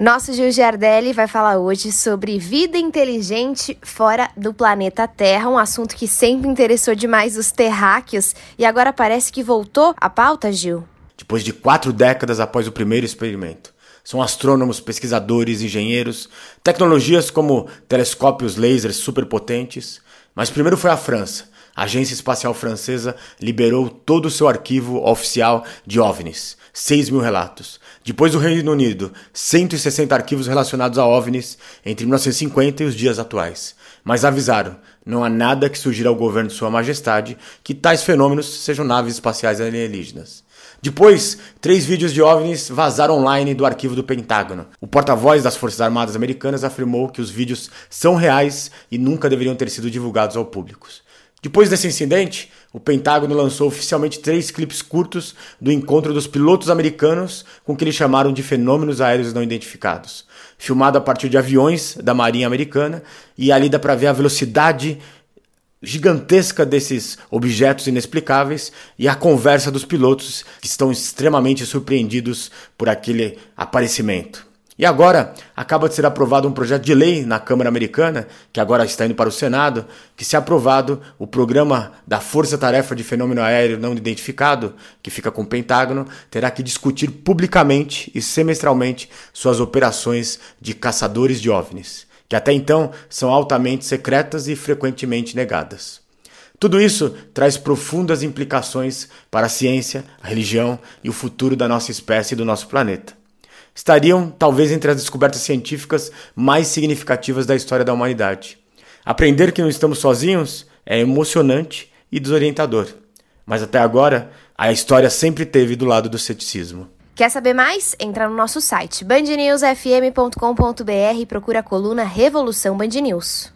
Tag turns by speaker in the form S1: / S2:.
S1: Nosso Gil Giardelli vai falar hoje sobre vida inteligente fora do planeta Terra, um assunto que sempre interessou demais os terráqueos e agora parece que voltou à pauta, Gil.
S2: Depois de quatro décadas após o primeiro experimento. São astrônomos, pesquisadores, engenheiros, tecnologias como telescópios lasers superpotentes. Mas primeiro foi a França. A Agência Espacial Francesa liberou todo o seu arquivo oficial de OVNIs, 6 mil relatos. Depois o Reino Unido, 160 arquivos relacionados a OVNIs entre 1950 e os dias atuais. Mas avisaram, não há nada que sugira ao governo de Sua Majestade que tais fenômenos sejam naves espaciais alienígenas. Depois, três vídeos de OVNIs vazaram online do arquivo do Pentágono. O porta-voz das Forças Armadas Americanas afirmou que os vídeos são reais e nunca deveriam ter sido divulgados ao público. Depois desse incidente, o Pentágono lançou oficialmente três clipes curtos do encontro dos pilotos americanos com o que eles chamaram de fenômenos aéreos não identificados, filmado a partir de aviões da Marinha Americana, e ali dá para ver a velocidade gigantesca desses objetos inexplicáveis e a conversa dos pilotos que estão extremamente surpreendidos por aquele aparecimento. E agora acaba de ser aprovado um projeto de lei na Câmara Americana, que agora está indo para o Senado, que se aprovado o programa da Força Tarefa de Fenômeno Aéreo Não Identificado, que fica com o Pentágono, terá que discutir publicamente e semestralmente suas operações de caçadores de OVNIs, que até então são altamente secretas e frequentemente negadas. Tudo isso traz profundas implicações para a ciência, a religião e o futuro da nossa espécie e do nosso planeta estariam talvez entre as descobertas científicas mais significativas da história da humanidade. Aprender que não estamos sozinhos é emocionante e desorientador, mas até agora a história sempre teve do lado do ceticismo.
S1: Quer saber mais? Entra no nosso site bandnewsfm.com.br e procura a coluna Revolução Band News.